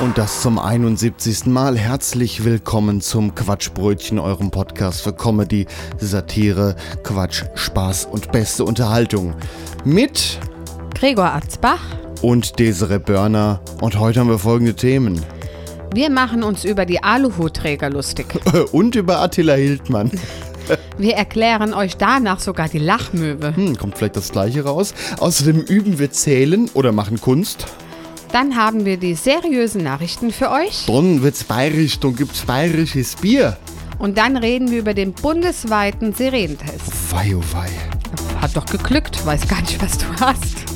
Und das zum 71. Mal. Herzlich willkommen zum Quatschbrötchen, eurem Podcast für Comedy, Satire, Quatsch, Spaß und beste Unterhaltung. Mit Gregor Atzbach. und Desiree Börner. Und heute haben wir folgende Themen. Wir machen uns über die Aluhutträger lustig. Und über Attila Hildmann. Wir erklären euch danach sogar die Lachmöwe. Hm, kommt vielleicht das gleiche raus. Außerdem üben wir Zählen oder machen Kunst. Dann haben wir die seriösen Nachrichten für euch. Dann wird's bayerisch, dann gibt's bayerisches Bier. Und dann reden wir über den bundesweiten Sirenentest. Wei, oh wei. Hat doch geglückt, weiß gar nicht, was du hast.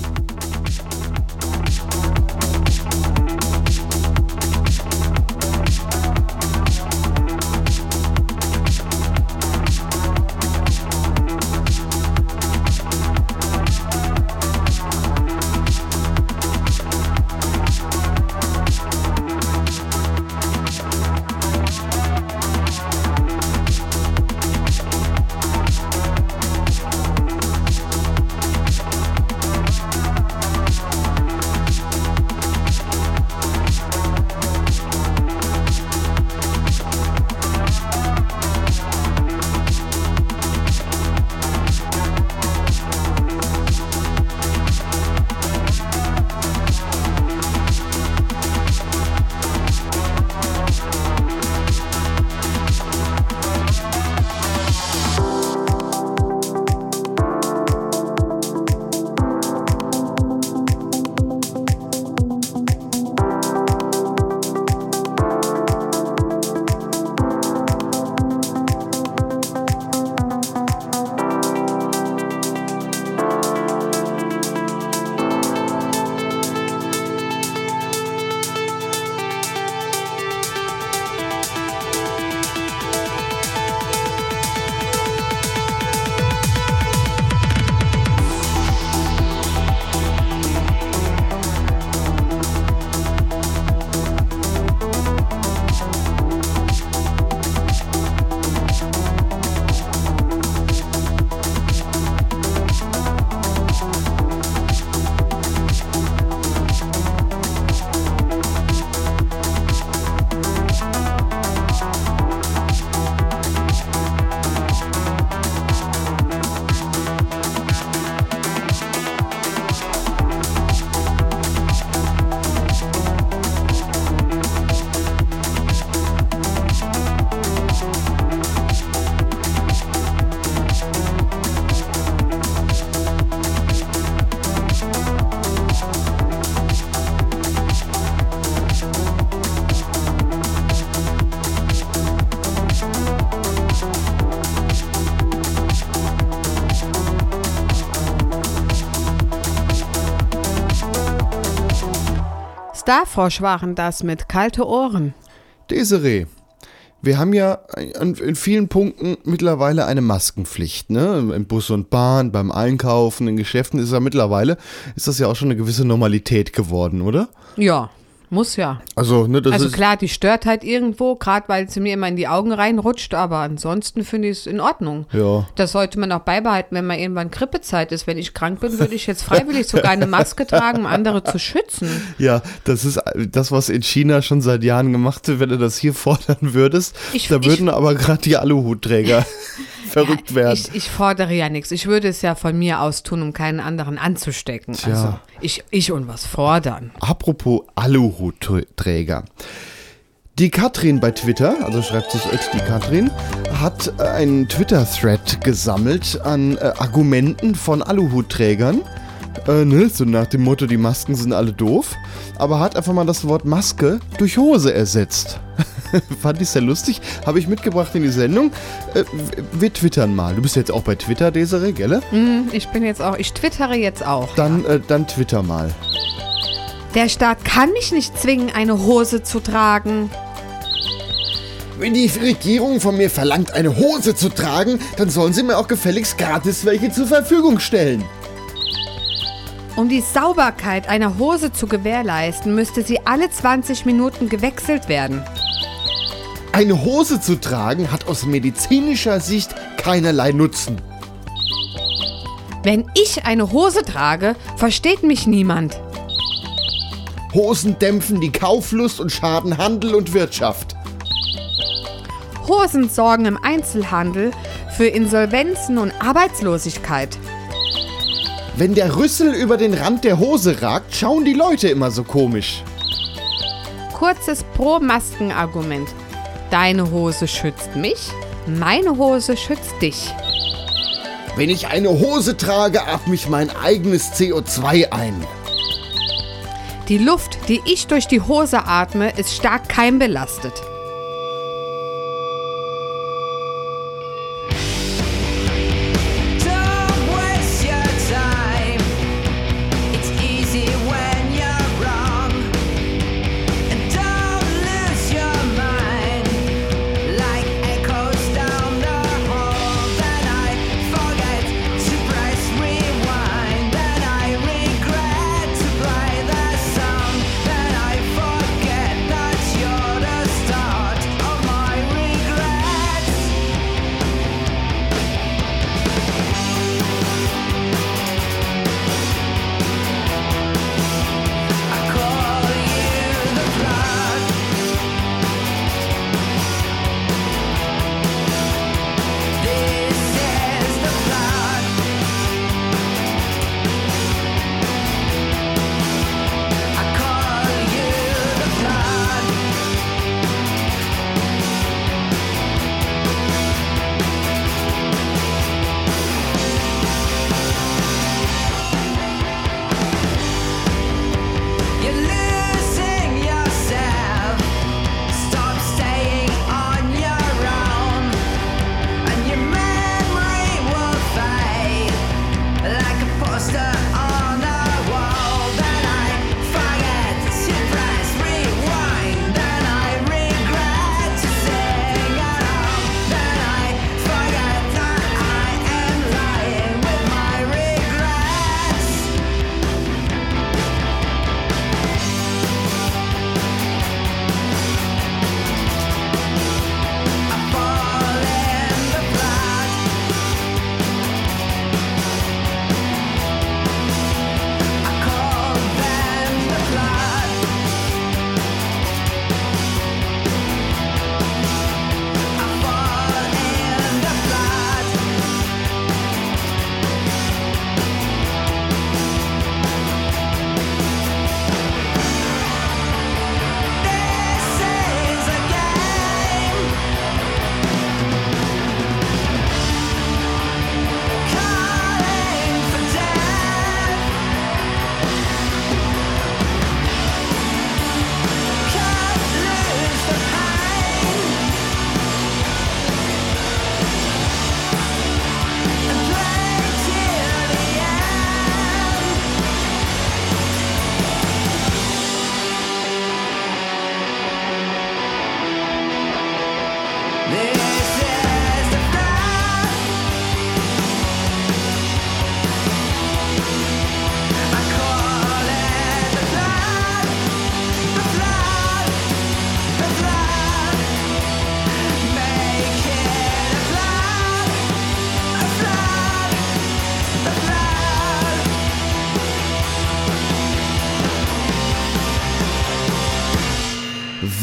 Starfrosch waren das mit kalte Ohren. Desiree, wir haben ja in vielen Punkten mittlerweile eine Maskenpflicht, ne? Im Bus und Bahn, beim Einkaufen, in Geschäften ist ja mittlerweile, ist das ja auch schon eine gewisse Normalität geworden, oder? Ja, muss ja. Also, ne, das Also klar, die stört halt irgendwo, gerade weil sie mir immer in die Augen reinrutscht, aber ansonsten finde ich es in Ordnung. Ja. Das sollte man auch beibehalten, wenn mal irgendwann Grippezeit ist. Wenn ich krank bin, würde ich jetzt freiwillig sogar eine Maske tragen, um andere zu schützen. Ja, das ist das, was in China schon seit Jahren gemacht wird, wenn du das hier fordern würdest. Ich- da ich- würden aber gerade die Aluhutträger verrückt werden. Ich, ich fordere ja nichts. Ich würde es ja von mir aus tun, um keinen anderen anzustecken. Tja. Also ich, ich und was fordern. Apropos Aluhutträger. Die Katrin bei Twitter, also schreibt sich Ed die Katrin, hat äh, einen Twitter-Thread gesammelt an äh, Argumenten von Aluhutträgern. Äh, ne, so nach dem Motto, die Masken sind alle doof. Aber hat einfach mal das Wort Maske durch Hose ersetzt. Fand ich sehr lustig. Habe ich mitgebracht in die Sendung. Äh, wir twittern mal. Du bist jetzt auch bei Twitter, Desiree, gell? Hm, Ich bin jetzt auch, ich twittere jetzt auch. Dann, äh, dann twitter mal. Der Staat kann mich nicht zwingen, eine Hose zu tragen. Wenn die Regierung von mir verlangt, eine Hose zu tragen, dann sollen sie mir auch gefälligst gratis welche zur Verfügung stellen. Um die Sauberkeit einer Hose zu gewährleisten, müsste sie alle 20 Minuten gewechselt werden. Eine Hose zu tragen hat aus medizinischer Sicht keinerlei Nutzen. Wenn ich eine Hose trage, versteht mich niemand. Hosen dämpfen die Kauflust und schaden Handel und Wirtschaft. Hosen sorgen im Einzelhandel für Insolvenzen und Arbeitslosigkeit. Wenn der Rüssel über den Rand der Hose ragt, schauen die Leute immer so komisch. Kurzes Pro-Masken-Argument. Deine Hose schützt mich, meine Hose schützt dich. Wenn ich eine Hose trage, atme ich mein eigenes CO2 ein. Die Luft, die ich durch die Hose atme, ist stark keimbelastet.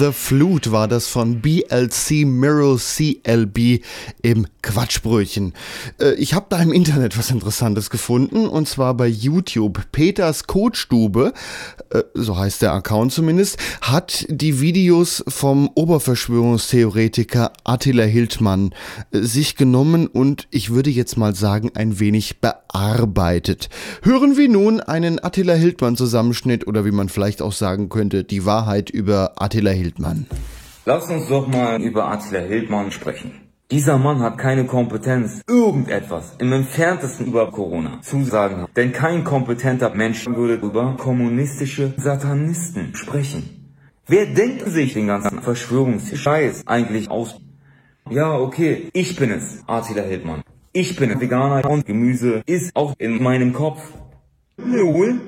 The Flute war das von BLC Mirror CLB im Quatschbrötchen. Äh, ich habe da im Internet was Interessantes gefunden und zwar bei YouTube. Peters Kotstube, äh, so heißt der Account zumindest, hat die Videos vom Oberverschwörungstheoretiker Attila Hildmann äh, sich genommen und ich würde jetzt mal sagen ein wenig bearbeitet. Hören wir nun einen Attila Hildmann Zusammenschnitt oder wie man vielleicht auch sagen könnte, die Wahrheit über Attila Hildmann. Lass uns doch mal über Attila Hildmann sprechen. Dieser Mann hat keine Kompetenz, irgendetwas im entferntesten über Corona zu sagen. Denn kein kompetenter Mensch würde über kommunistische Satanisten sprechen. Wer denkt sich den ganzen Verschwörungsscheiß eigentlich aus? Ja, okay, ich bin es, Attila Hildmann. Ich bin Veganer und Gemüse ist auch in meinem Kopf. Null.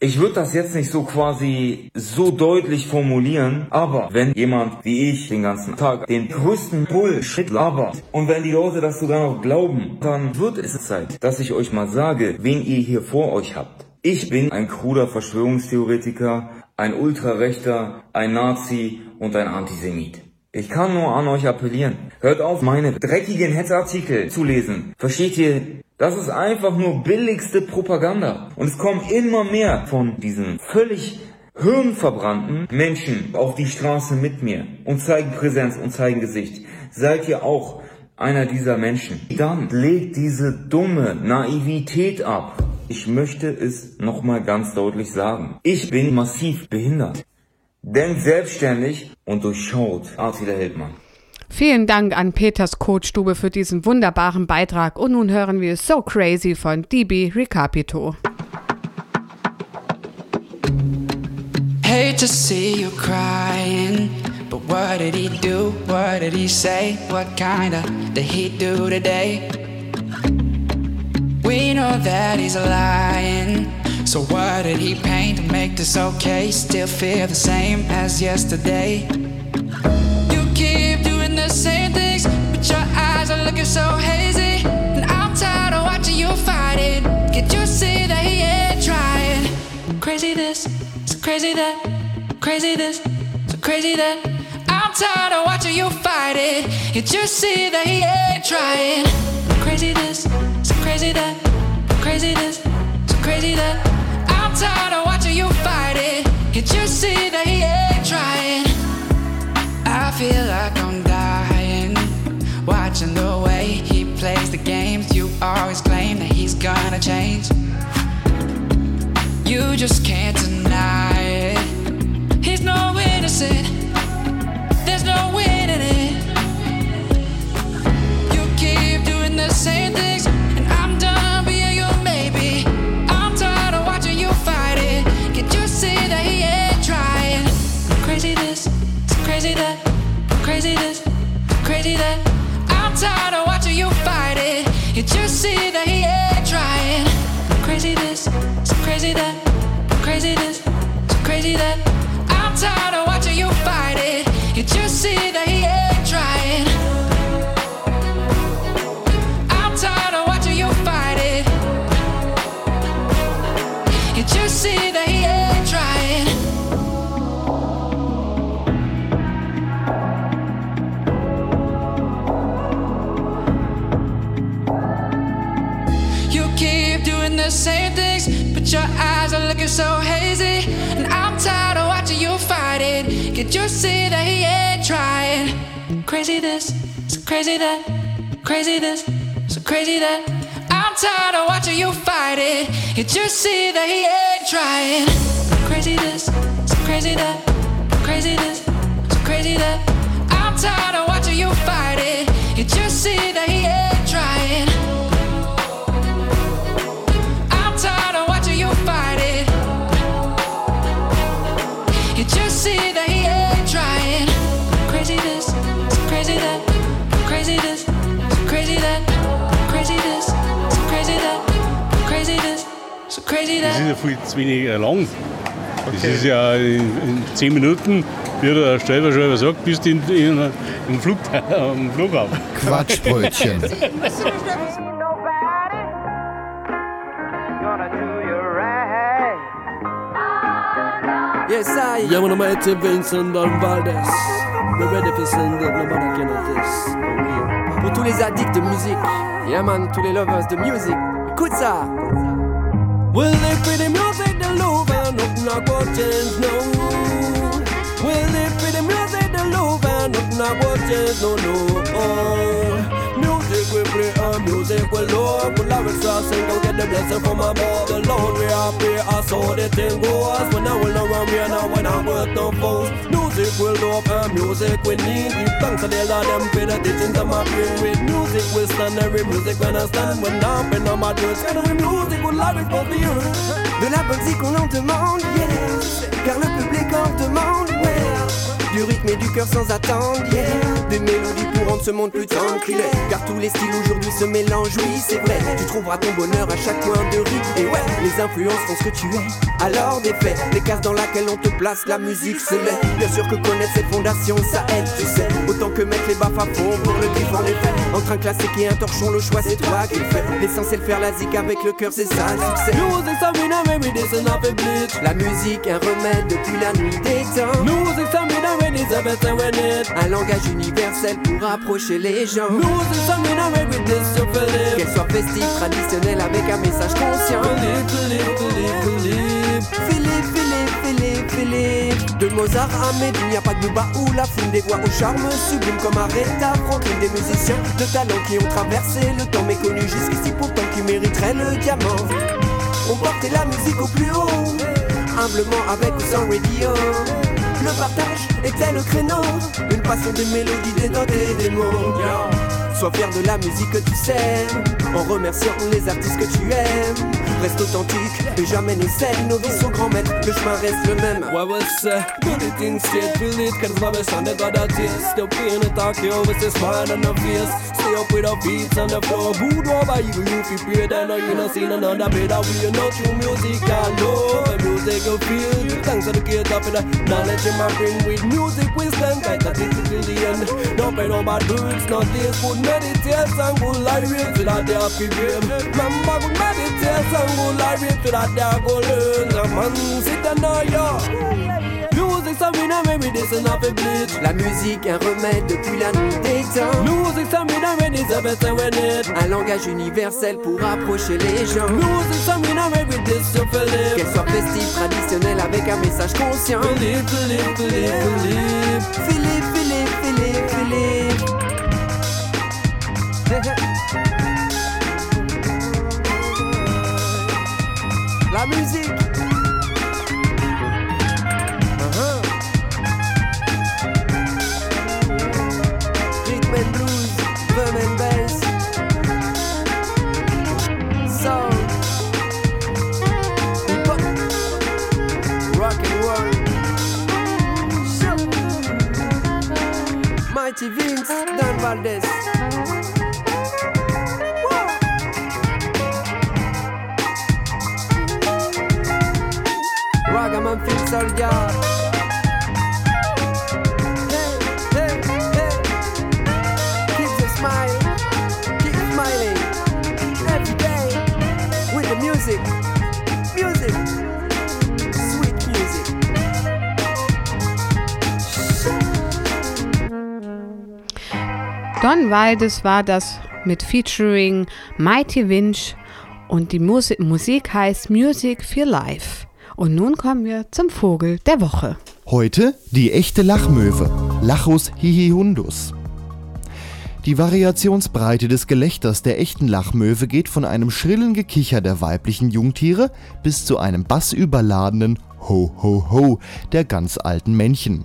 Ich würde das jetzt nicht so quasi so deutlich formulieren, aber wenn jemand wie ich den ganzen Tag den größten Bullshit labert und wenn die Leute das sogar noch glauben, dann wird es Zeit, dass ich euch mal sage, wen ihr hier vor euch habt. Ich bin ein kruder Verschwörungstheoretiker, ein Ultrarechter, ein Nazi und ein Antisemit. Ich kann nur an euch appellieren. Hört auf, meine dreckigen Hetzartikel zu lesen. Versteht ihr? Das ist einfach nur billigste Propaganda. Und es kommen immer mehr von diesen völlig hirnverbrannten Menschen auf die Straße mit mir und zeigen Präsenz und zeigen Gesicht. Seid ihr auch einer dieser Menschen? Dann legt diese dumme Naivität ab. Ich möchte es nochmal ganz deutlich sagen. Ich bin massiv behindert. Denkt selbstständig und durchschaut Attila Hildmann. Vielen Dank an Peters Kotstube für diesen wunderbaren Beitrag und nun hören wir So Crazy von DB Recapito. Hate to see you crying, but what did he do? What did he say? What kinda did he do today? We know that he's lying. So what did he paint to make this okay? Still feel the same as yesterday. You keep doing the same things, but your eyes are looking so hazy. And I'm tired of watching you fight it. Can't you see that he ain't trying? Crazy this, so crazy that, crazy this, so crazy that. I'm tired of watching you fight it. Can't you see that he ain't trying? Crazy this, so crazy that, crazy this, so crazy that. Tired of watching you fight it. Can't you see that he ain't trying? I feel like I'm dying. Watching the way he plays the games. You always claim that he's gonna change. You just can't deny it. He's no innocent. There's no winning it. You keep doing the same things, crazy that, crazy this, crazy that. I'm tired of watching you fight it. You see that he ain't trying? Crazy this, crazy that, crazy this, crazy that. I'm tired of watching you fight it. You see that he same things, but your eyes are looking so hazy. And I'm tired of watching you fight it. Can't you see that he ain't trying? Crazy this, so crazy that, crazy this, so crazy that. I'm tired of watching you fight it. Can't you see that he ain't trying? Crazy this, so crazy that, crazy this, so crazy that. I'm tired of watching you fight it. Can't you see crazy Das ist that. ja viel zu wenig äh, lang. Das ist ja in, in 10 Minuten, wie der Stellverschreiber sagt, bist du in, in, im Flug, am Flughafen. Quatschbrötchen. Yes, I. When I'm at Vincent Don Valdez. For send it, nobody can this. Pour tous les addicts de musique. Yeah, man, tous les lovers de musique. Écoute ça. Will live be the music, the love, and nothing not gonna change, no. Will live be the music, the love, and nothing not gonna change, no, no. Oh. We play, and music we love. We'll have it sing, don't get the blessing from above. The Lord we happy, I saw the thing goes. When I will around me, and I when I'm worth no foes. Music we love, and music we need. Give thanks to the Lord, them for the teachings of my brain. With music we stand, every music when I stand. When I'm in on my doors, and every music will love it for the earth. De la musique qu'on en demande, yes car le public en demande, ouais. Du rythme et du cœur sans attendre, yeah. Des mélodies pour rendre ce monde plus tranquille. Car tous les styles aujourd'hui se mélangent, oui, c'est vrai. Tu trouveras ton bonheur à chaque coin de rue. Et ouais, les influences font ce que tu es. Alors des faits, les cases dans laquelle on te place, la musique se met. Bien sûr que connaître cette fondation, ça aide, tu sais. Autant que mettre les baffes à fond pour le griffe en effet. Entre un classique et un torchon, le choix c'est toi qui le fais. L'essentiel faire la zik avec le cœur, c'est ça le succès. We listen up and bleach. La musique, un remède depuis la nuit des temps. Music stamina when Un langage universel pour rapprocher les gens. When we this you feel it. Qu'elle soit festive, traditionnelle, avec un message conscient. Philippe, Philippe, Philippe, Philippe. De Mozart à Mehdi, il n'y a pas de bas ou la foule des voix au charme sublime comme Aretha Franklin, des musiciens de talent qui ont traversé le temps méconnu jusqu'ici pourtant qui mériteraient le diamant. On portait la musique au plus haut, humblement avec ou sans radio. Le partage était le créneau, une passion des mélodies, des notes et des mots. Sois fier de la musique que tu sais, en remerciant les artistes que tu aimes. Reste authentique et jamais n'essaie, nos vies sont grands maîtres, le chemin reste le même. What was say? Do the thing straight, feel it, cause best son, they got that taste. Still paying the talk, you always say smile on the face. Stay up with our feet on the floor, good over you, you feel pray, then you not seen another better way. You know true music, I love the music you feel. Thanks to the creator for the knowledge in my bring with music, wisdom, guide that it till the end. Don't pay no bad words, not this, good meditation, good life, to that they happy game. Remember, good meditation, good life, to that they go learn. The man sit down now, yo. examine mais mes dessins affaiblis. La musique, un remède depuis la nuit des temps. Nous examinons mais Elizabeth Un langage universel pour approcher les gens. Nous examinons mais with this Qu'elle soit festive, traditionnelle avec un message conscient. Philippe, Philippe, Philippe, Philippe. Philippe, Philippe, Philippe, Philippe. La musique. Richie Vince, Don Valdez. Ragaman fits our. Don Waldes war das mit Featuring Mighty Winch und die Musi Musik heißt Music for Life. Und nun kommen wir zum Vogel der Woche. Heute die echte Lachmöwe, Lachus hihihundus. Die Variationsbreite des Gelächters der echten Lachmöwe geht von einem schrillen Gekicher der weiblichen Jungtiere bis zu einem bassüberladenen Ho ho ho der ganz alten Männchen.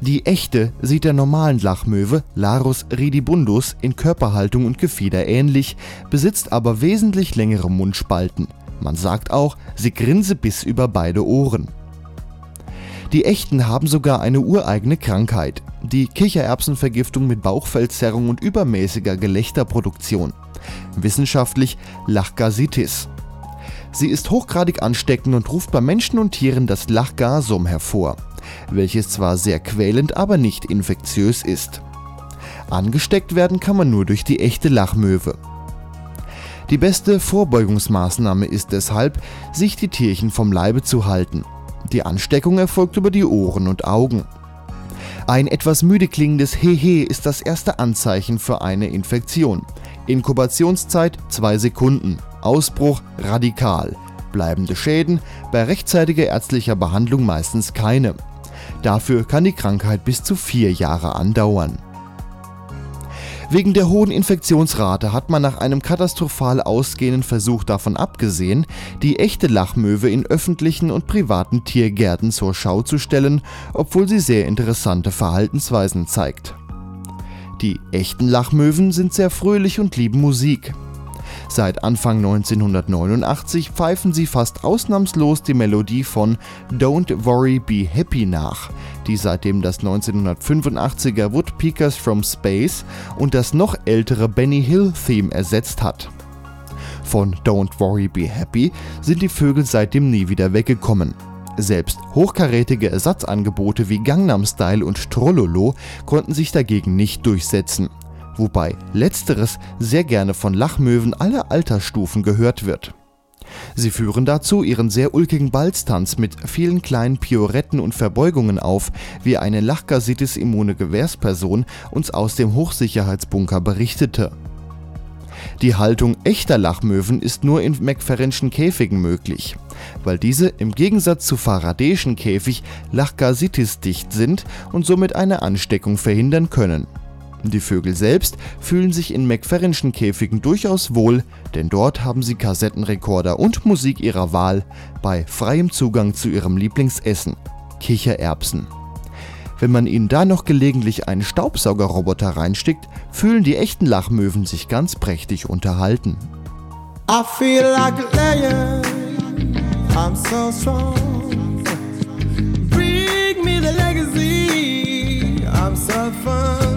Die echte sieht der normalen Lachmöwe Larus ridibundus in Körperhaltung und Gefieder ähnlich, besitzt aber wesentlich längere Mundspalten. Man sagt auch, sie grinse bis über beide Ohren. Die Echten haben sogar eine ureigene Krankheit, die Kichererbsenvergiftung mit Bauchfeldzerrung und übermäßiger Gelächterproduktion. Wissenschaftlich Lachgasitis. Sie ist hochgradig ansteckend und ruft bei Menschen und Tieren das Lachgasum hervor, welches zwar sehr quälend, aber nicht infektiös ist. Angesteckt werden kann man nur durch die echte Lachmöwe. Die beste Vorbeugungsmaßnahme ist deshalb, sich die Tierchen vom Leibe zu halten. Die Ansteckung erfolgt über die Ohren und Augen. Ein etwas müde klingendes Hehe ist das erste Anzeichen für eine Infektion. Inkubationszeit 2 Sekunden. Ausbruch radikal. Bleibende Schäden, bei rechtzeitiger ärztlicher Behandlung meistens keine. Dafür kann die Krankheit bis zu vier Jahre andauern. Wegen der hohen Infektionsrate hat man nach einem katastrophal ausgehenden Versuch davon abgesehen, die echte Lachmöwe in öffentlichen und privaten Tiergärten zur Schau zu stellen, obwohl sie sehr interessante Verhaltensweisen zeigt. Die echten Lachmöwen sind sehr fröhlich und lieben Musik. Seit Anfang 1989 pfeifen sie fast ausnahmslos die Melodie von Don't Worry Be Happy nach, die seitdem das 1985er Woodpeckers from Space und das noch ältere Benny Hill Theme ersetzt hat. Von Don't Worry Be Happy sind die Vögel seitdem nie wieder weggekommen. Selbst hochkarätige Ersatzangebote wie Gangnam Style und Trollolo konnten sich dagegen nicht durchsetzen. Wobei letzteres sehr gerne von Lachmöwen aller Altersstufen gehört wird. Sie führen dazu ihren sehr ulkigen Balztanz mit vielen kleinen Pioretten und Verbeugungen auf, wie eine Lachgasitis-immune Gewährsperson uns aus dem Hochsicherheitsbunker berichtete. Die Haltung echter Lachmöwen ist nur in McFerrinschen Käfigen möglich, weil diese im Gegensatz zu Faradayschen Käfig Lachgasitis-dicht sind und somit eine Ansteckung verhindern können. Die Vögel selbst fühlen sich in McFerrinschen Käfigen durchaus wohl, denn dort haben sie Kassettenrekorder und Musik ihrer Wahl bei freiem Zugang zu ihrem Lieblingsessen, Kichererbsen. Wenn man ihnen da noch gelegentlich einen Staubsaugerroboter reinsteckt, fühlen die echten Lachmöwen sich ganz prächtig unterhalten. I feel like a lion. I'm so strong. Bring me the legacy. I'm so fun.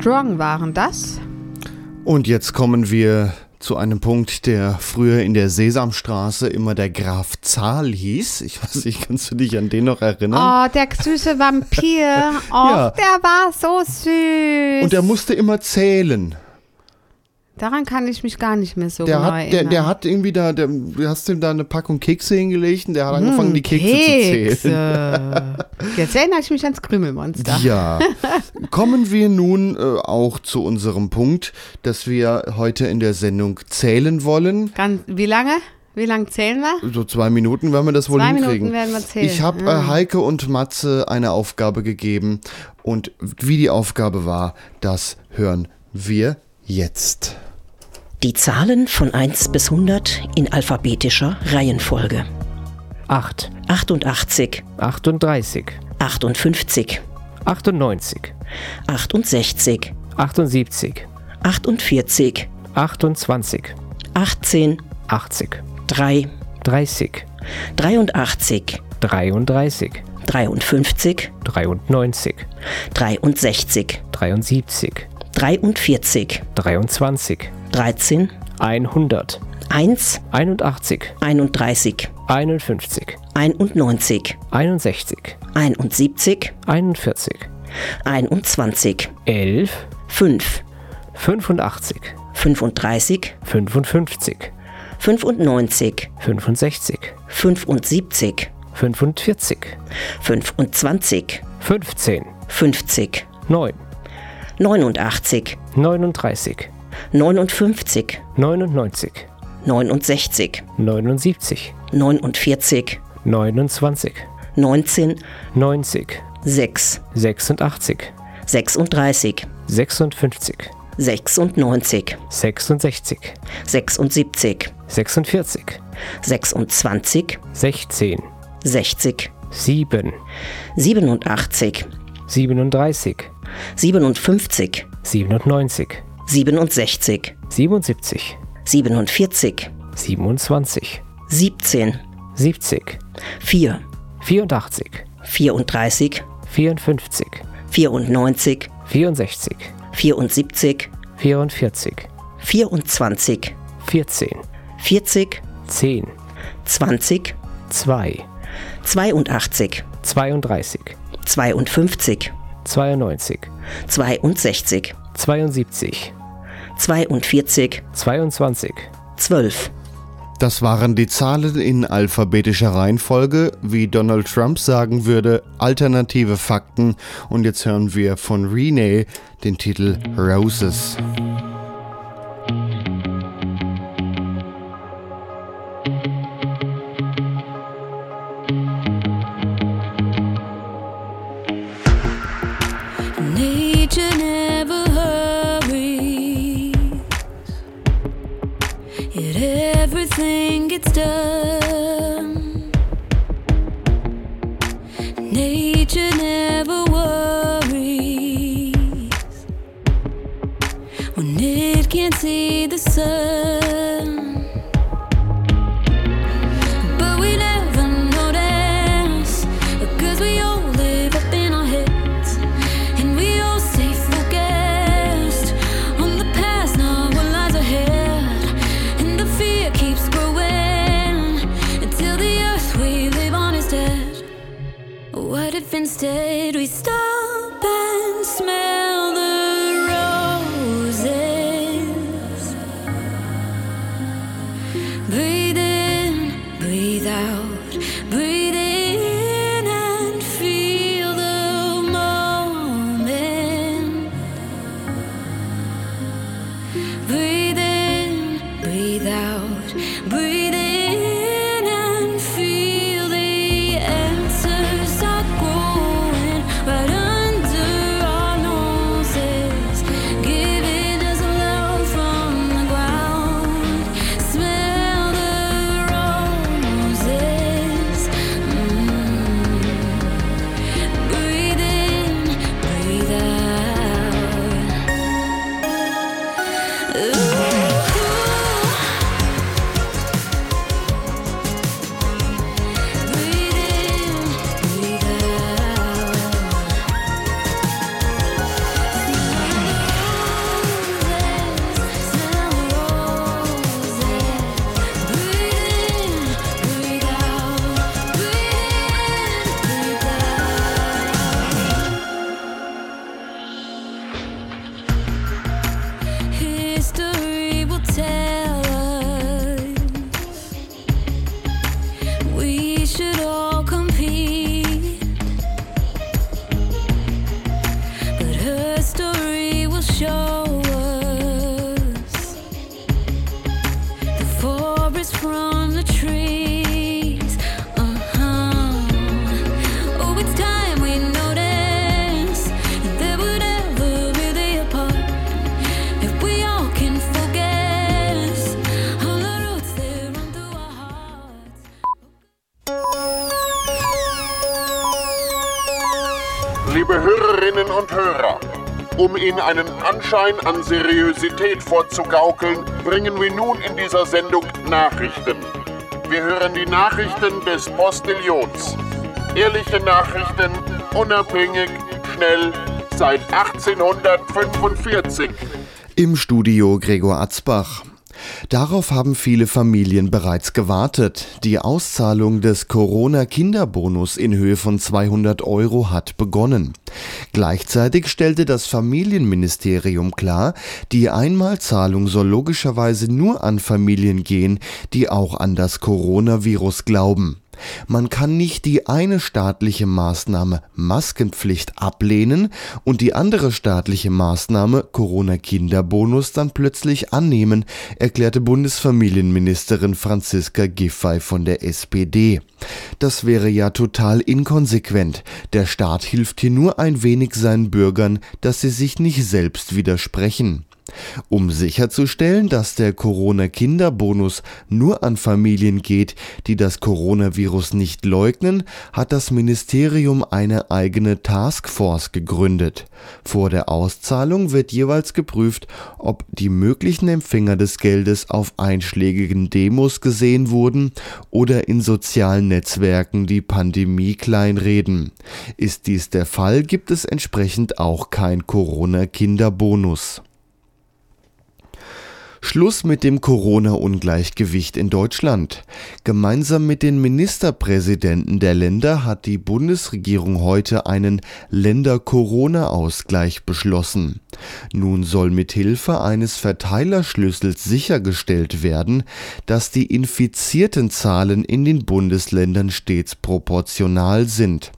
Strong waren das. Und jetzt kommen wir zu einem Punkt, der früher in der Sesamstraße immer der Graf Zahl hieß. Ich weiß nicht, kannst du dich an den noch erinnern? Oh, der süße Vampir. Oh, Ja. der war so süß. Und der musste immer zählen. Daran kann ich mich gar nicht mehr so Der genau hat, der, erinnern. der hat irgendwie da, der, du hast ihm da eine Packung Kekse hingelegt und der hat angefangen, die Kekse, zu zählen. Hm, Kekse. Jetzt erinnere ich mich ans Krümelmonster. Ja. Kommen wir nun äh, auch zu unserem Punkt, dass wir heute in der Sendung zählen wollen. Ganz, wie lange? Wie lange zählen wir? So zwei Minuten werden wir das wohl Zwei hinkriegen. Minuten werden wir zählen. Ich habe äh, Heike und Matze eine Aufgabe gegeben und wie die Aufgabe war, das hören wir jetzt. Die Zahlen von 1 bis 100 in alphabetischer Reihenfolge. 8, 88, 38, 58, 98, 68, 78, 48, 28, 18, 80, 3, 30, 83, 33, 53, 93, 63, 73, 43, 23, 13, 100, 1, 81, 31, 51, 91, 61, 71, 41, 21, 11, 5, 85, 35, 55, 95, 65, 75, 45, 25, 15, 50, 9, 89, 39, 59, 99, 69, 79, 49, 29, 19, 90, 6, 86, 36, 56, 96, 66, 76, 46, 26, 16, 60, 7, 87, 37, 57, 97, 67, 77, 47, 27, 17, 70, 4, 84, 34, 54, 94, 64, 74, 44, 24, 14, 40, 10, 20, 2, 82, 32, 52, 92, 62, 72, 42, 22, 12. Das waren die Zahlen in alphabetischer Reihenfolge, wie Donald Trump sagen würde, alternative Fakten. Und jetzt hören wir von Renee den Titel Roses. Ihnen einen Anschein an Seriosität vorzugaukeln, bringen wir nun in dieser Sendung Nachrichten. Wir hören die Nachrichten des Postillons. Ehrliche Nachrichten, unabhängig, schnell, seit 1845. Im Studio Gregor Atzbach. Darauf haben viele Familien bereits gewartet. Die Auszahlung des Corona-Kinderbonus in Höhe von 200 Euro hat begonnen. Gleichzeitig stellte das Familienministerium klar, die Einmalzahlung soll logischerweise nur an Familien gehen, die auch an das Coronavirus glauben. Man kann nicht die eine staatliche Maßnahme Maskenpflicht ablehnen und die andere staatliche Maßnahme Corona-Kinderbonus dann plötzlich annehmen, erklärte Bundesfamilienministerin Franziska Giffey von der SPD. Das wäre ja total inkonsequent. Der Staat hilft hier nur ein wenig seinen Bürgern, dass sie sich nicht selbst widersprechen. Um sicherzustellen, dass der Corona-Kinderbonus nur an Familien geht, die das Coronavirus nicht leugnen, hat das Ministerium eine eigene Taskforce gegründet. Vor der Auszahlung wird jeweils geprüft, ob die möglichen Empfänger des Geldes auf einschlägigen Demos gesehen wurden oder in sozialen Netzwerken die Pandemie kleinreden. Ist dies der Fall, gibt es entsprechend auch kein Corona-Kinderbonus. Schluss mit dem Corona-Ungleichgewicht in Deutschland. Gemeinsam mit den Ministerpräsidenten der Länder hat die Bundesregierung heute einen Länder-Corona-Ausgleich beschlossen. Nun soll mit Hilfe eines Verteilerschlüssels sichergestellt werden, dass die infizierten Zahlen in den Bundesländern stets proportional sind.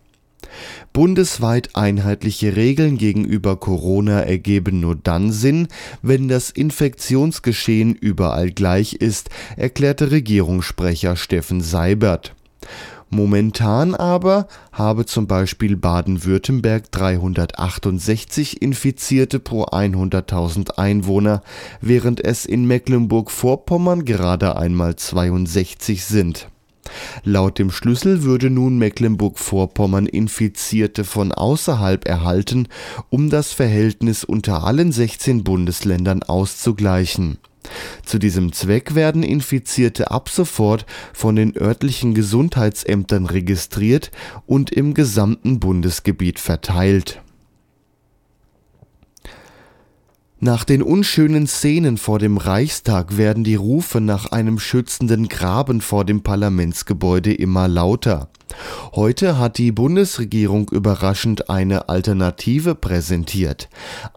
Bundesweit einheitliche Regeln gegenüber Corona ergeben nur dann Sinn, wenn das Infektionsgeschehen überall gleich ist, erklärte Regierungssprecher Steffen Seibert. Momentan aber habe zum Beispiel Baden-Württemberg 368 Infizierte pro 100.000 Einwohner, während es in Mecklenburg-Vorpommern gerade einmal 62 sind. Laut dem Schlüssel würde nun Mecklenburg-Vorpommern Infizierte von außerhalb erhalten, um das Verhältnis unter allen 16 Bundesländern auszugleichen. Zu diesem Zweck werden Infizierte ab sofort von den örtlichen Gesundheitsämtern registriert und im gesamten Bundesgebiet verteilt. Nach den unschönen Szenen vor dem Reichstag werden die Rufe nach einem schützenden Graben vor dem Parlamentsgebäude immer lauter. Heute hat die Bundesregierung überraschend eine Alternative präsentiert.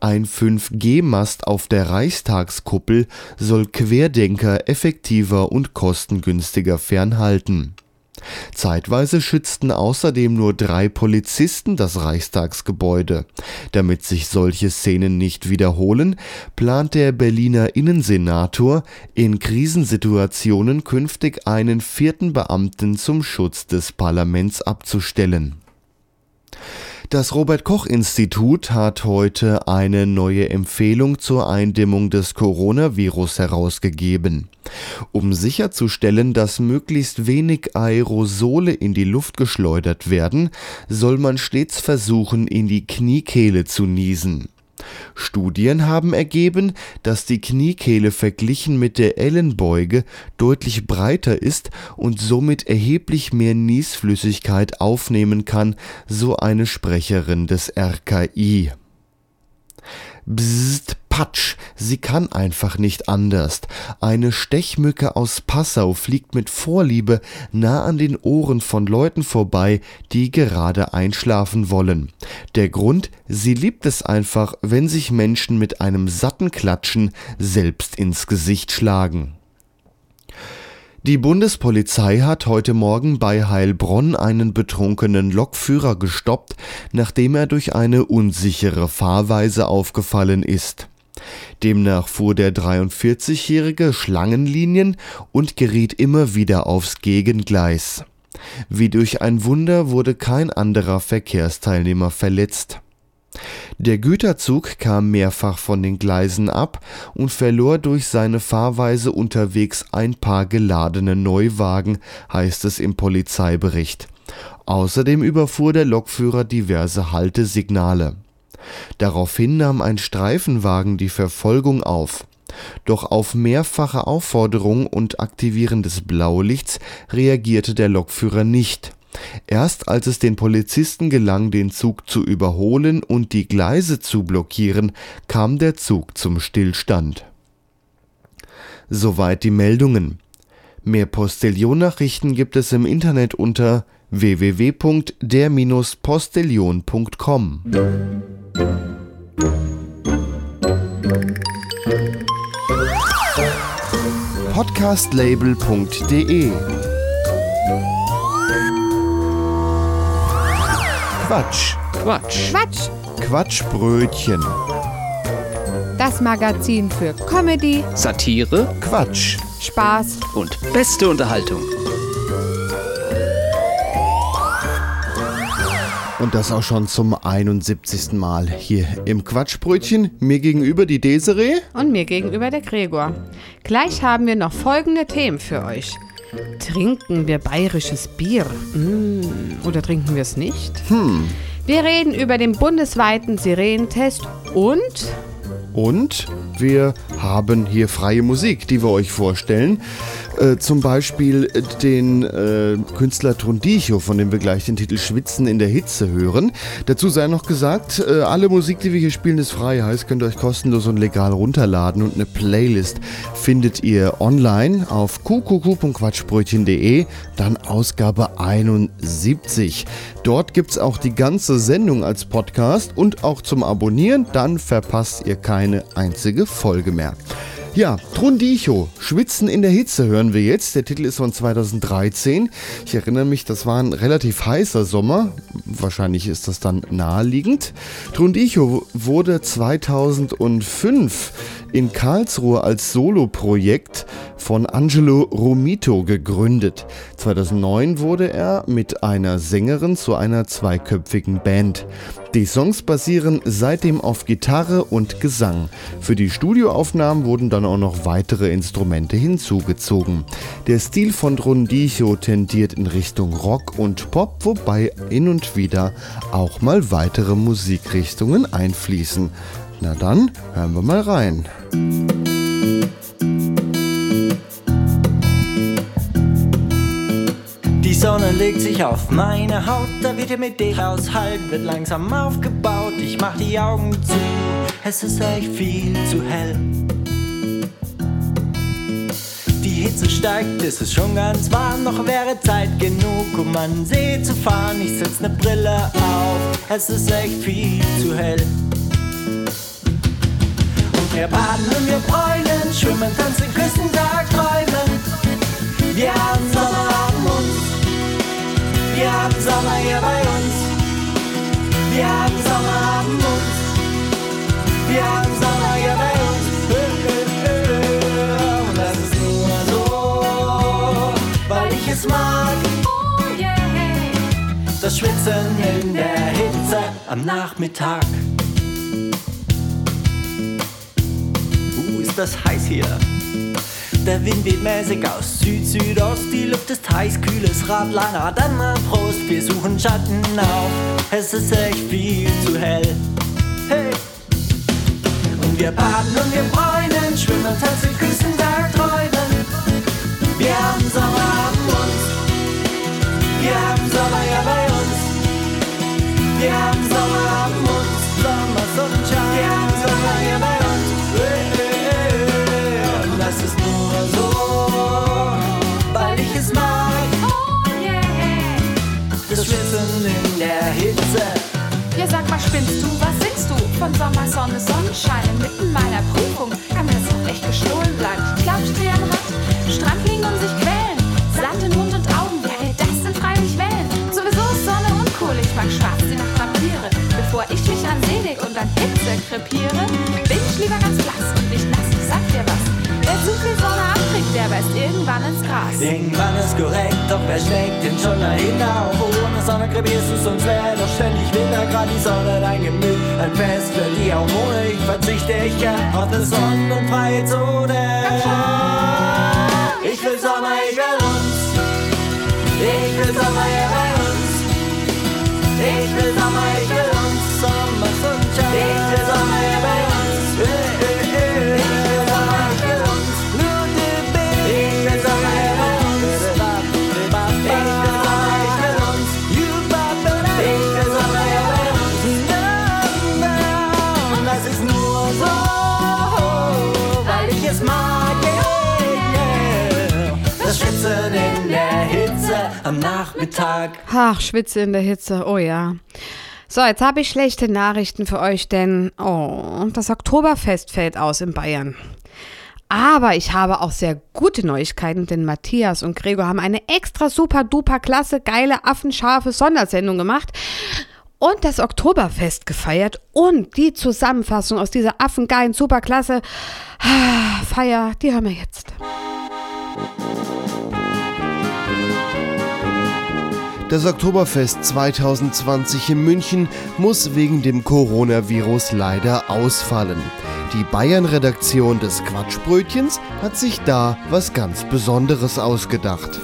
Ein 5G-Mast auf der Reichstagskuppel soll Querdenker effektiver und kostengünstiger fernhalten. Zeitweise schützten außerdem nur drei Polizisten das Reichstagsgebäude. Damit sich solche Szenen nicht wiederholen, plant der Berliner Innensenator in Krisensituationen künftig einen vierten Beamten zum Schutz des Parlaments abzustellen. Das Robert Koch Institut hat heute eine neue Empfehlung zur Eindämmung des Coronavirus herausgegeben. Um sicherzustellen, dass möglichst wenig Aerosole in die Luft geschleudert werden, soll man stets versuchen, in die Kniekehle zu niesen. Studien haben ergeben, dass die Kniekehle verglichen mit der Ellenbeuge deutlich breiter ist und somit erheblich mehr Niesflüssigkeit aufnehmen kann, so eine Sprecherin des RKI. Bzzzt, Patsch, sie kann einfach nicht anders. Eine Stechmücke aus Passau fliegt mit Vorliebe nah an den Ohren von Leuten vorbei, die gerade einschlafen wollen. Der Grund, sie liebt es einfach, wenn sich Menschen mit einem satten Klatschen selbst ins Gesicht schlagen. Die Bundespolizei hat heute Morgen bei Heilbronn einen betrunkenen Lokführer gestoppt, nachdem er durch eine unsichere Fahrweise aufgefallen ist. Demnach fuhr der 43-Jährige Schlangenlinien und geriet immer wieder aufs Gegengleis. Wie durch ein Wunder wurde kein anderer Verkehrsteilnehmer verletzt. Der Güterzug kam mehrfach von den Gleisen ab und verlor durch seine Fahrweise unterwegs ein paar geladene Neuwagen, heißt es im Polizeibericht. Außerdem überfuhr der Lokführer diverse Haltesignale. Daraufhin nahm ein Streifenwagen die Verfolgung auf. Doch auf mehrfache Aufforderung und Aktivieren des Blaulichts reagierte der Lokführer nicht. Erst als es den Polizisten gelang, den Zug zu überholen und die Gleise zu blockieren, kam der Zug zum Stillstand. Soweit die Meldungen. Mehr Postillon-Nachrichten gibt es im Internet unter www.der-postillon.com. Podcastlabel.de Quatsch. Quatsch. Quatsch. Quatschbrötchen. Das Magazin für Comedy, Satire, Quatsch. Spaß und beste Unterhaltung. Und das auch schon zum 71. Mal hier im Quatschbrötchen. Mir gegenüber die Desiree. und mir gegenüber der Gregor. Gleich haben wir noch folgende Themen für euch. Trinken wir bayerisches Bier? Mm, oder trinken wir es nicht? Hm. Wir reden über den bundesweiten Sirenentest und Und wir haben hier freie Musik, die wir euch vorstellen. Äh, zum Beispiel den äh, Künstler Trondicho, von dem wir gleich den Titel Schwitzen in der Hitze hören. Dazu sei noch gesagt, äh, alle Musik, die wir hier spielen, ist frei. Heißt, könnt ihr euch kostenlos und legal runterladen. Und eine Playlist findet ihr online auf qqq.quatschbrötchen.de, dann Ausgabe 71. Dort gibt es auch die ganze Sendung als Podcast und auch zum Abonnieren. Dann verpasst ihr keine einzige Folge mehr. Ja, Trundicho, Schwitzen in der Hitze hören wir jetzt. Der Titel ist von 2013. Ich erinnere mich, das war ein relativ heißer Sommer. Wahrscheinlich ist das dann naheliegend. Trundicho wurde 2005 in Karlsruhe als Soloprojekt von Angelo Romito gegründet. 2009 wurde er mit einer Sängerin zu einer zweiköpfigen Band. Die Songs basieren seitdem auf Gitarre und Gesang. Für die Studioaufnahmen wurden dann auch noch weitere Instrumente hinzugezogen. Der Stil von Rondicho tendiert in Richtung Rock und Pop, wobei hin und wieder auch mal weitere Musikrichtungen einfließen. Na dann, hören wir mal rein. Die Sonne legt sich auf meine Haut, da wird mit dich aushalt, wird langsam aufgebaut. Ich mach die Augen zu, es ist echt viel zu hell. Hitze steigt, es ist schon ganz warm, noch wäre Zeit genug, um an den See zu fahren. Ich setz ne Brille auf, es ist echt viel zu hell. Und wir baden und wir bräunen, schwimmen, tanzen, küssen, träumen. Wir haben Sommer an uns. Wir haben Sommer hier bei uns. Wir haben Sommer an uns. Wir haben Sommer hier bei uns. Es mag. Das Schwitzen in der Hitze am Nachmittag. Uh, ist das heiß hier. Der Wind weht mäßig aus Süd-Südost, die Luft ist heiß, kühles Radlanger, dann mal Prost, wir suchen Schatten auf, es ist echt viel zu hell. Hey! Und wir baden und wir bräunen, schwimmen, tanzen, Wir haben Sommer an uns, Sommer, Sonnenschein. Wir haben Sommer hier bei uns. Hey. Und das ist nur so, weil ich es mag. Das Schwitzen in der Hitze. Ja, sag mal, spinnst du? Was singst du? Von Sommer, Sonne, Sonnenschein inmitten meiner Prüfung kann mir das doch echt gestohlen bleiben. Am Rad, Strand liegen und sich an See leg und an Hitze krepiere, bin ich lieber ganz blass und nicht nass, ich sag dir was. Wer zu viel Sonne abkriegt, der beißt irgendwann ins Gras. Irgendwann ist korrekt, doch wer schlägt den schon dahinter auf ohne Sonne kreierst sonst wäre doch ständig Winter, grad die Sonne dein Gemüt. Ein Fest für die Hormone, ich verzichte ich gern auf eine sonnenfreie Zone. Ich will Sommer, ich will uns. Ich will Sommer. Ich will uns. Ich will Sommer, ja bei uns. Ich will Sommer, ich will uns. Ach, Schwitze in der Hitze, oh ja. So, jetzt habe ich schlechte Nachrichten für euch, denn oh, das Oktoberfest fällt aus in Bayern. Aber ich habe auch sehr gute Neuigkeiten, denn Matthias und Gregor haben eine extra super duper klasse, geile, affenscharfe Sondersendung gemacht und das Oktoberfest gefeiert und die Zusammenfassung aus dieser affengeilen, superklasse ah, Feier, die hören wir jetzt. Das Oktoberfest 2020 in München muss wegen dem Coronavirus leider ausfallen. Die Bayern-Redaktion des Quatschbrötchens hat sich da was ganz Besonderes ausgedacht.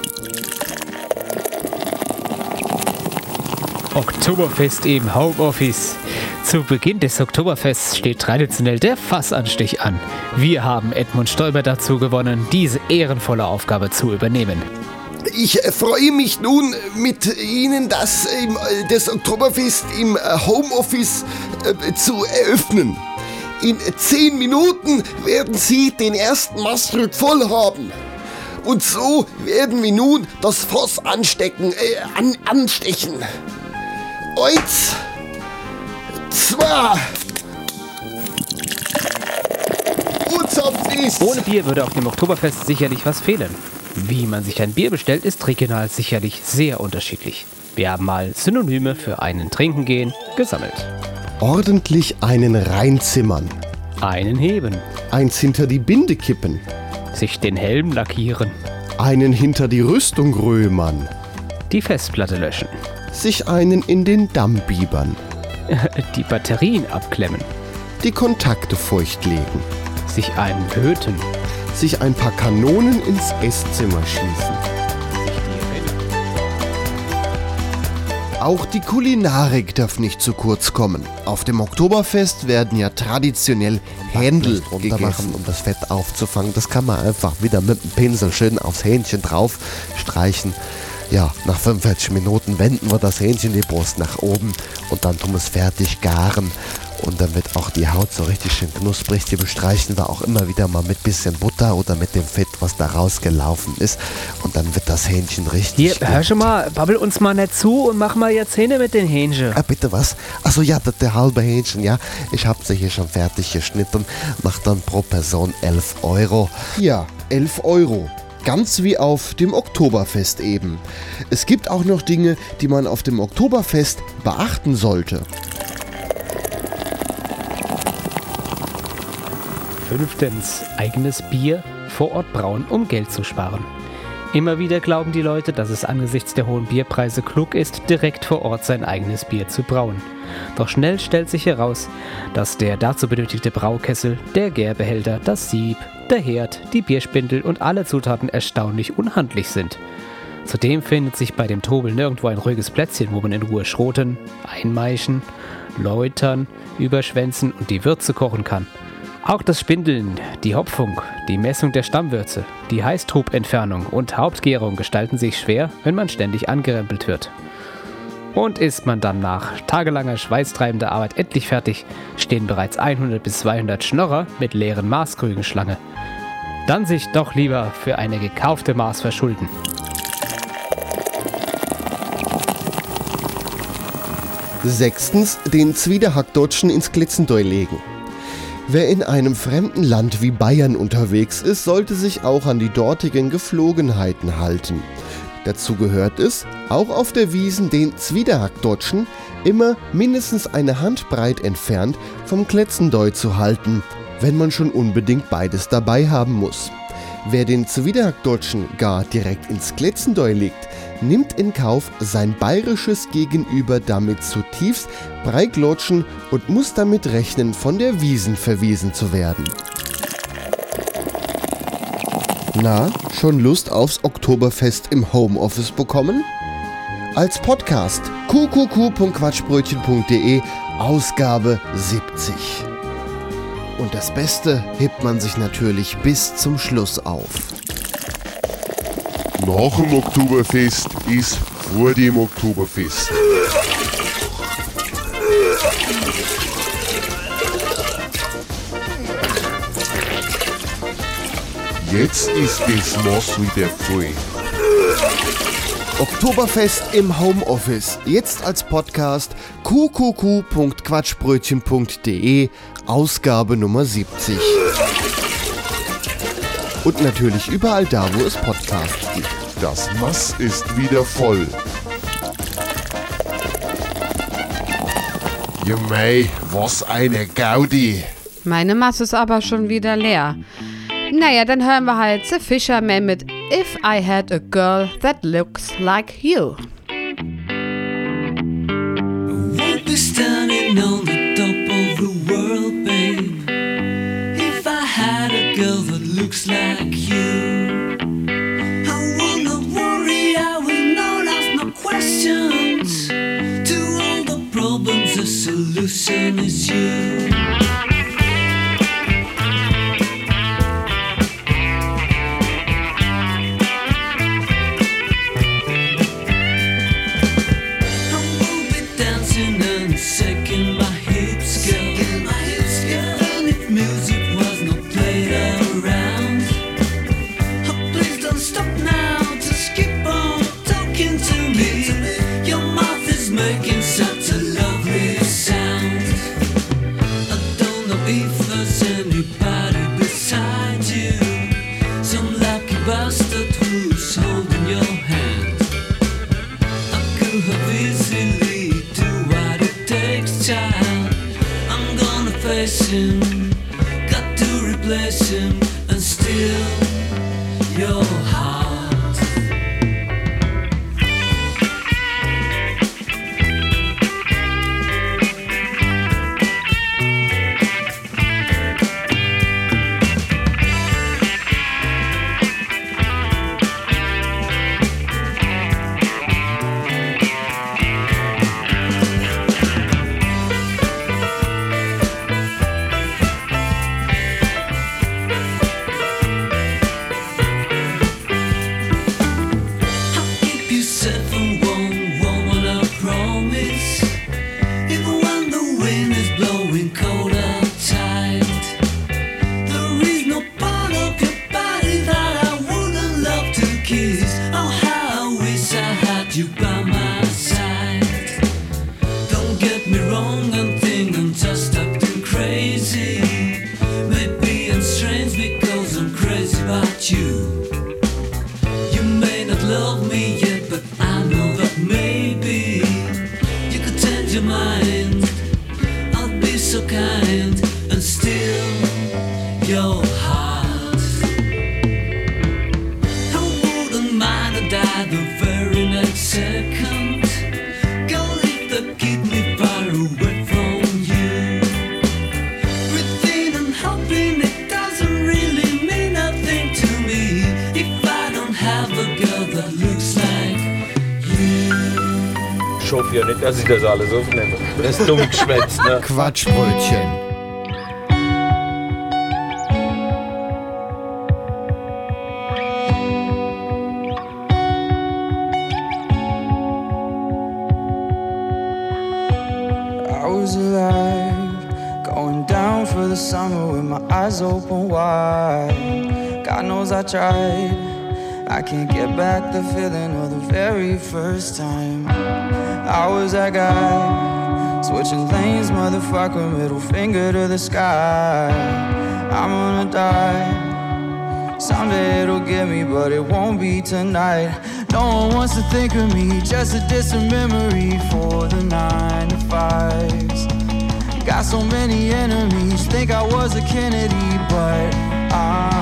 Oktoberfest im Homeoffice. Zu Beginn des Oktoberfests steht traditionell der Fassanstich an. Wir haben Edmund Stoiber dazu gewonnen, diese ehrenvolle Aufgabe zu übernehmen. Ich freue mich nun mit Ihnen, das, das Oktoberfest im äh, Homeoffice äh, zu eröffnen. In zehn Minuten werden Sie den ersten Mastrück voll haben. Und so werden wir nun das Fass anstecken, äh, an, anstechen. Eins, zwei. Und ist. Ohne Bier würde auf dem Oktoberfest sicherlich was fehlen. Wie man sich ein Bier bestellt, ist regional sicherlich sehr unterschiedlich. Wir haben mal Synonyme für einen Trinken gehen gesammelt. Ordentlich einen reinzimmern. Einen heben. Eins hinter die Binde kippen. Sich den Helm lackieren. Einen hinter die Rüstung römern. Die Festplatte löschen. Sich einen in den Damm biebern. Die Batterien abklemmen. Die Kontakte feuchtlegen. Sich einen löten. Sich ein paar Kanonen ins Esszimmer schießen. Auch die Kulinarik darf nicht zu kurz kommen. Auf dem Oktoberfest werden ja traditionell Händel runter machen, gegessen. um das Fett aufzufangen. Das kann man einfach wieder mit dem Pinsel schön aufs Hähnchen drauf streichen. Ja, nach 45 Minuten wenden wir das Hähnchen die Brust nach oben und dann tun wir es fertig garen. Und dann wird auch die Haut so richtig schön knusprig. Die bestreichen wir auch immer wieder mal mit bisschen Butter oder mit dem Fett, was da rausgelaufen ist. Und dann wird das Hähnchen richtig Hier, hör schon mal, babbel uns mal nicht zu und mach mal jetzt Zähne mit den Hähnchen. Ah, bitte was? Achso, ja, der, der halbe Hähnchen, ja. Ich hab sie hier schon fertig geschnitten. Macht dann pro Person 11 Euro. Ja, 11 Euro. Ganz wie auf dem Oktoberfest eben. Es gibt auch noch Dinge, die man auf dem Oktoberfest beachten sollte. Fünftens, eigenes Bier vor Ort brauen, um Geld zu sparen. Immer wieder glauben die Leute, dass es angesichts der hohen Bierpreise klug ist, direkt vor Ort sein eigenes Bier zu brauen. Doch schnell stellt sich heraus, dass der dazu benötigte Braukessel, der Gärbehälter, das Sieb, der Herd, die Bierspindel und alle Zutaten erstaunlich unhandlich sind. Zudem findet sich bei dem Tobel nirgendwo ein ruhiges Plätzchen, wo man in Ruhe schroten, einmeischen, läutern, überschwänzen und die Würze kochen kann. Auch das Spindeln, die Hopfung, die Messung der Stammwürze, die Heißtrubentfernung und Hauptgärung gestalten sich schwer, wenn man ständig angerempelt wird. Und ist man dann nach tagelanger schweißtreibender Arbeit endlich fertig, stehen bereits 100 bis 200 Schnorrer mit leeren Maßkrügen Schlange. Dann sich doch lieber für eine gekaufte Maß verschulden. Sechstens, den Zwiederhackdotschen ins Glitzendoi legen. Wer in einem fremden Land wie Bayern unterwegs ist, sollte sich auch an die dortigen Geflogenheiten halten. Dazu gehört es, auch auf der Wiesen den Zwiederhackdotschen immer mindestens eine Handbreit entfernt vom Kletzendoi zu halten, wenn man schon unbedingt beides dabei haben muss. Wer den Zuwiderdeutschen gar direkt ins Glätzendeu legt, nimmt in Kauf, sein bayerisches Gegenüber damit zutiefst breiglotschen und muss damit rechnen, von der Wiesen verwiesen zu werden. Na, schon Lust aufs Oktoberfest im Homeoffice bekommen? Als Podcast qqq.quatschbrötchen.de Ausgabe 70. Und das Beste hebt man sich natürlich bis zum Schluss auf. Nach dem Oktoberfest ist vor dem Oktoberfest. Jetzt ist das Maß wieder voll. Oktoberfest im Homeoffice. Jetzt als Podcast qqq.quatschbrötchen.de Ausgabe Nummer 70. Und natürlich überall da, wo es Podcasts gibt. Das Mass ist wieder voll. Ja mei, was eine Gaudi. Meine Masse ist aber schon wieder leer. Naja, dann hören wir halt The Fisherman mit If I Had a Girl That Looks Like You. Won't be standing on the top of the world, babe. If I had a girl that looks like you, I will not worry, I will not ask no questions. To all the problems, the solution is you. Das alles aufnehme. Das ist dumm geschwätzt, ne? Quatschbrötchen. I was alive, going down for the summer with my eyes open wide. God knows I tried. I can't get back the feeling of the very first time. I was that guy, switching lanes, motherfucker, middle finger to the sky. I'm gonna die. Someday it'll get me, but it won't be tonight. No one wants to think of me, just a distant memory for the nine to fives. Got so many enemies, think I was a Kennedy, but I'm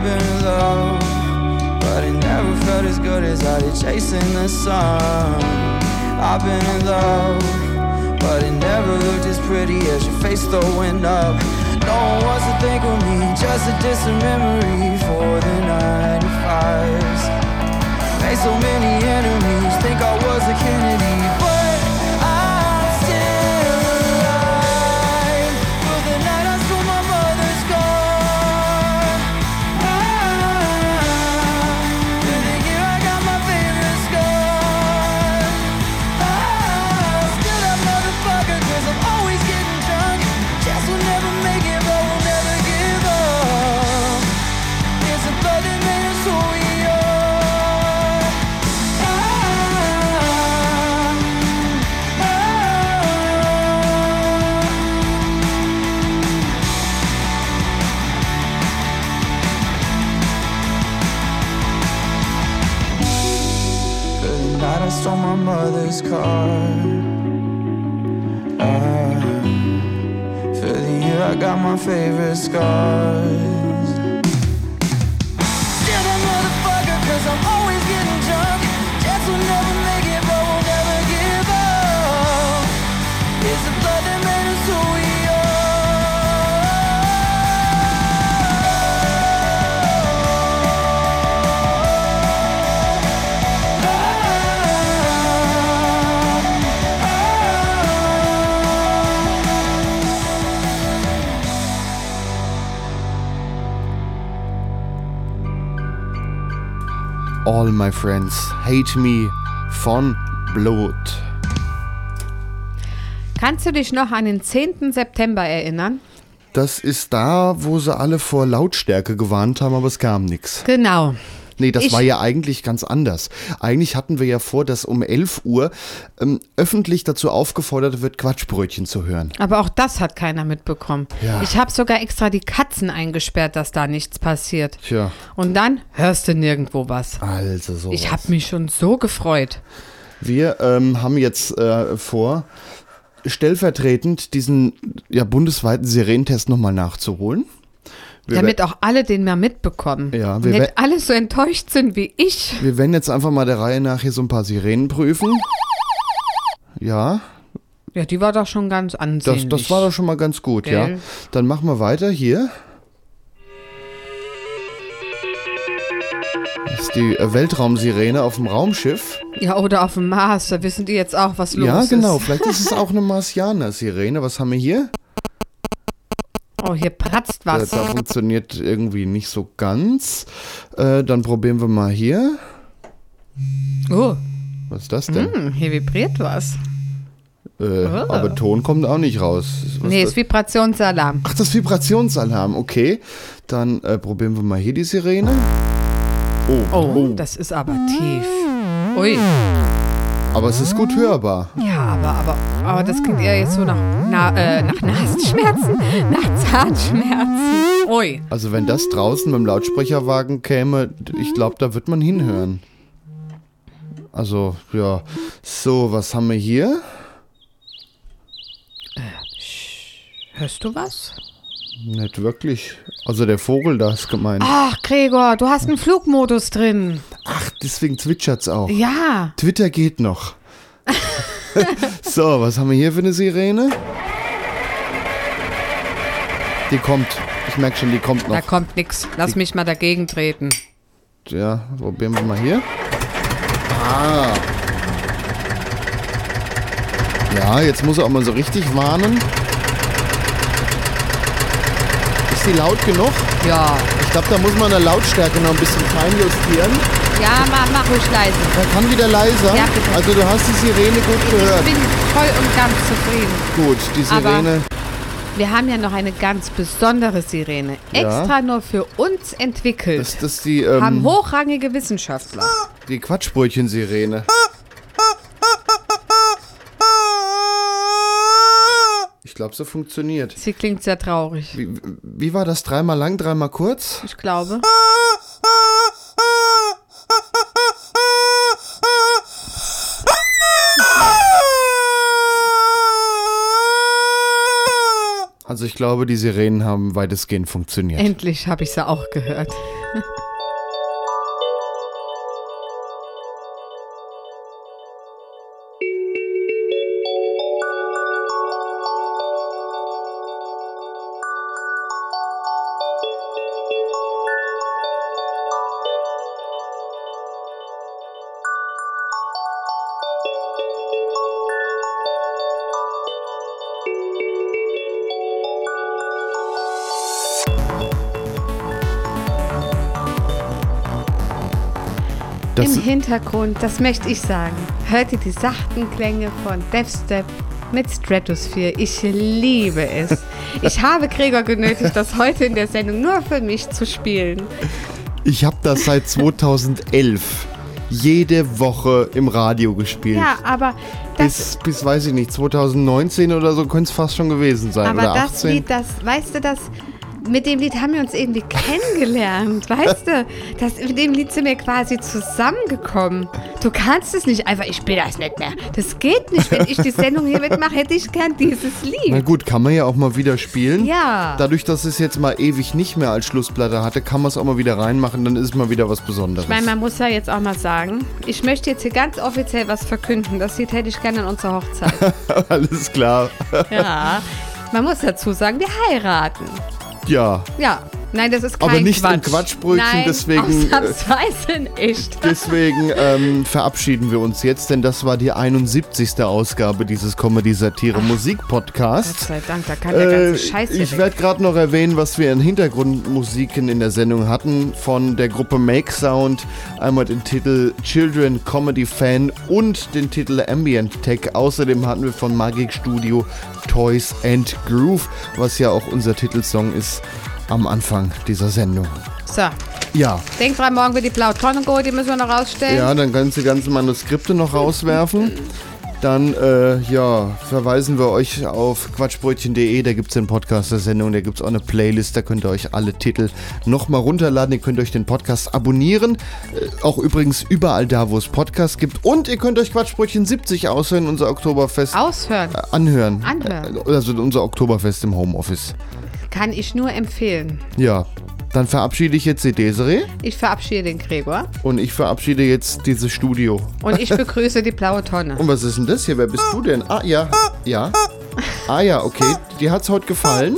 I've been in love, but it never felt as good as I did chasing the sun. I've been in love, but it never looked as pretty as your face throwing up. No one wants to think of me, just a distant memory for the 95s. Made so many enemies, think I was a Kennedy. Mother's car. Ah, for the year I got my favorite scars. All My Friends Hate Me von Blut. Kannst du dich noch an den 10. September erinnern? Das ist da, wo sie alle vor Lautstärke gewarnt haben, aber es kam nichts. Genau. Nee, das Ich- war ja eigentlich ganz anders. Eigentlich hatten wir ja vor, dass um 11 Uhr ähm, öffentlich dazu aufgefordert wird, Quatschbrötchen zu hören. Aber auch das hat keiner mitbekommen. Ja. Ich habe sogar extra die Katzen eingesperrt, dass da nichts passiert. Tja, Und dann hörst du nirgendwo was. also so. Ich habe mich schon so gefreut. Wir ähm, haben jetzt äh, vor, stellvertretend diesen ja, bundesweiten Sirenentest nochmal nachzuholen. Wir damit auch alle den mal mitbekommen. Ja, wir nicht alle so enttäuscht sind wie ich. Wir werden jetzt einfach mal der Reihe nach hier so ein paar Sirenen prüfen. Ja, Ja, die war doch schon ganz das, ansehnlich. das war doch schon mal ganz gut, ja. Gell? Dann machen wir weiter hier. Das ist die äh, Weltraumsirene auf dem Raumschiff. Ja, oder auf dem Mars, da wissen die jetzt auch, was los ja, ist. genau. Vielleicht ist es auch eine Marsianer-Sirene. Was haben wir hier? Oh, hier pratzt was. da funktioniert irgendwie nicht so ganz. Äh, dann probieren wir mal hier. Oh, Was ist das denn? hm, hier vibriert was. Äh, Oh. Aber Ton kommt auch nicht raus. Was nee, das? ist Vibrationsalarm. Ach, das Vibrationsalarm, okay. Dann äh, probieren wir mal hier die Sirene. Oh, Oh, das ist aber tief. Ui. Aber es ist gut hörbar. Ja, aber, aber, aber das klingt eher jetzt so nach, na, äh, nach Nasenschmerzen, nach Zahnschmerzen. Ui. Also wenn das draußen mit dem Lautsprecherwagen käme, ich glaube, da wird man hinhören. Also, ja. So, was haben wir hier? Hörst du was? Nicht wirklich. Also der Vogel da ist gemeint. Ach, Gregor, du hast einen Flugmodus drin. Ach, deswegen zwitschert's auch. Ja. Twitter geht noch. so, was haben wir hier für eine Sirene? Die kommt. Ich merke schon, die kommt Da noch. kommt nix. Lass Die- mich mal dagegen treten. Ja, probieren wir mal hier. Ah. Ja, jetzt muss er auch mal so richtig warnen. Ist die laut genug? Ja. Ich glaube, da muss man der Lautstärke noch ein bisschen fein justieren. Ja, mach, mach ruhig leise. Er kann wieder leiser. Ja, bitte. Also du hast die Sirene gut gehört. Ich bin voll und ganz zufrieden. Gut, die Sirene. Aber wir haben ja noch eine ganz besondere Sirene. Ja. Extra nur für uns entwickelt. Das, das die, haben ähm, hochrangige Wissenschaftler. die Quatschbrötchen-Sirene. Glaube, so funktioniert. Sie klingt sehr traurig. Wie, wie war das? Dreimal lang, dreimal kurz? Ich glaube. Also ich glaube, die Sirenen haben weitestgehend funktioniert. Endlich habe ich sie auch gehört. Das- Im Hintergrund, das möchte ich sagen, hört ihr die sachten Klänge von Deathstep mit Stratosphere. Ich liebe es. Ich habe Gregor genötigt, das heute in der Sendung nur für mich zu spielen. Ich habe das seit 2011 jede Woche im Radio gespielt. Ja, aber das, bis, bis, weiß ich nicht, 2019 oder so könnte es fast schon gewesen sein. aber oder das 18. Lied, das, weißt du, das, mit dem Lied haben wir uns irgendwie kennengelernt, weißt du? Das, mit dem Lied sind wir quasi zusammengekommen. Du kannst es nicht einfach, ich spiele das nicht mehr. Das geht nicht. Wenn ich die Sendung hier mitmache, hätte ich gern dieses Na Lied. gut, kann man ja auch mal wieder spielen. Ja. Dadurch, dass es jetzt mal ewig nicht mehr als Schlussplatte hatte, kann man es auch mal wieder reinmachen, dann ist es mal wieder was Besonderes. Ich meine, man muss ja jetzt auch mal sagen, ich möchte jetzt hier ganz offiziell was verkünden. Das Lied hätte ich gerne an unserer Hochzeit. Alles klar. Ja. Man muss dazu sagen, wir heiraten. Ja. Ja. Nein, das ist kein Aber nicht Quatsch. im Quatschbrötchen, Nein, deswegen, äh, Ausnahmsweise nicht. Deswegen ähm, verabschieden wir uns jetzt, denn das war die 71. Ausgabe dieses Comedy-Satire-Musik-Podcasts. Gott sei Dank, da kann der ganze Scheiß Äh, Ich werde gerade noch erwähnen, was wir in Hintergrundmusiken in der Sendung hatten. Von der Gruppe Make Sound einmal den Titel Children Comedy Fan und den Titel Ambient Tech. Außerdem hatten wir von Magic Studio Toys and Groove, was ja auch unser Titelsong ist am Anfang dieser Sendung. So, Ja, denk dran, morgen wird die blaue Tonne go, die müssen wir noch rausstellen. ja, dann kannst du die ganzen Manuskripte noch rauswerfen. Dann äh, ja, verweisen wir euch auf quatschbrötchen.de, da gibt es den Podcast der Sendung, da gibt es auch eine Playlist, da könnt ihr euch alle Titel nochmal runterladen, ihr könnt euch den Podcast abonnieren, äh, auch übrigens überall da, wo es Podcasts gibt und ihr könnt euch Quatschbrötchen 70 aushören, unser Oktoberfest Aushören. äh, anhören. Anhören. Äh, Also unser Oktoberfest im Homeoffice. Kann ich nur empfehlen. Ja, dann verabschiede ich jetzt die Desiree Ich verabschiede den Gregor und ich verabschiede jetzt dieses Studio. und ich begrüße die blaue Tonne. Und was ist denn das hier? Wer bist du denn? Ah, ja. Ja. Ah, ja, okay. Dir hat's heute gefallen?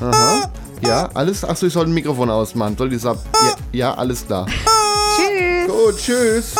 Aha. Ja, alles. Achso, ich soll ein Mikrofon ausmachen. Soll ich sagen? Ja, ja, alles klar. Tschüss. Gut, tschüss.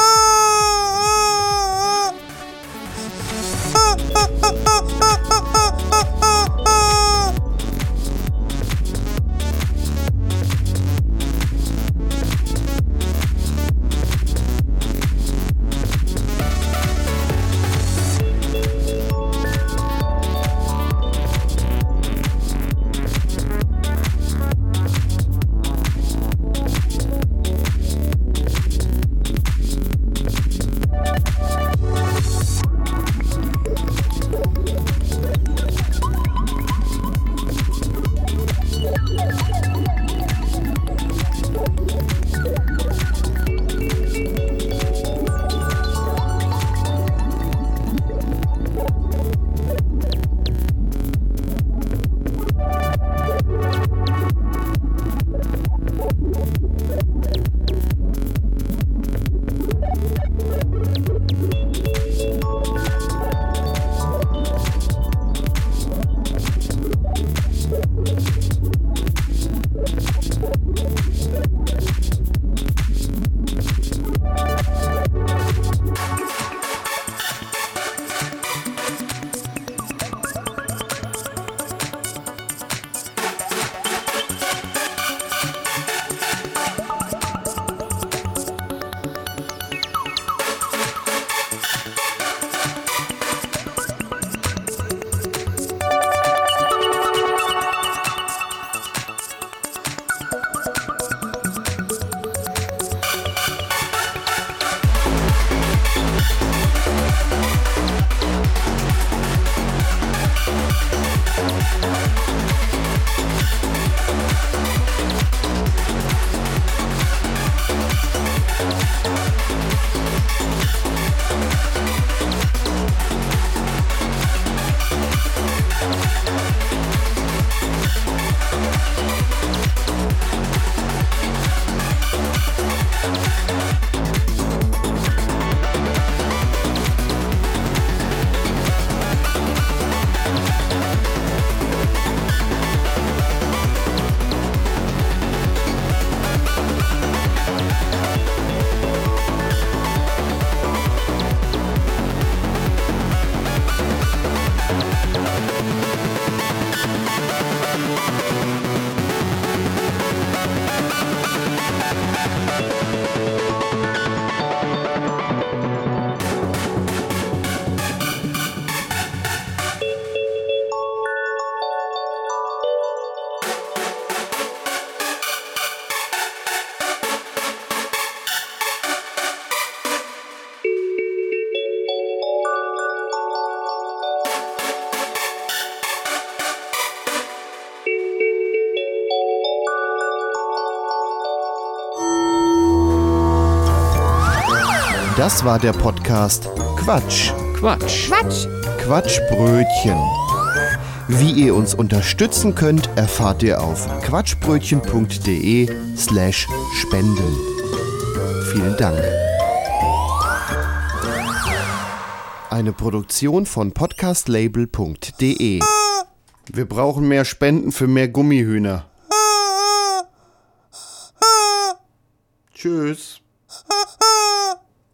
Das war der Podcast Quatsch. Quatsch. Quatsch. Quatschbrötchen. Wie ihr uns unterstützen könnt, erfahrt ihr auf quatschbrötchen.de slash spenden. Vielen Dank. Eine Produktion von podcastlabel.de. Wir brauchen mehr Spenden für mehr Gummihühner. Tschüss.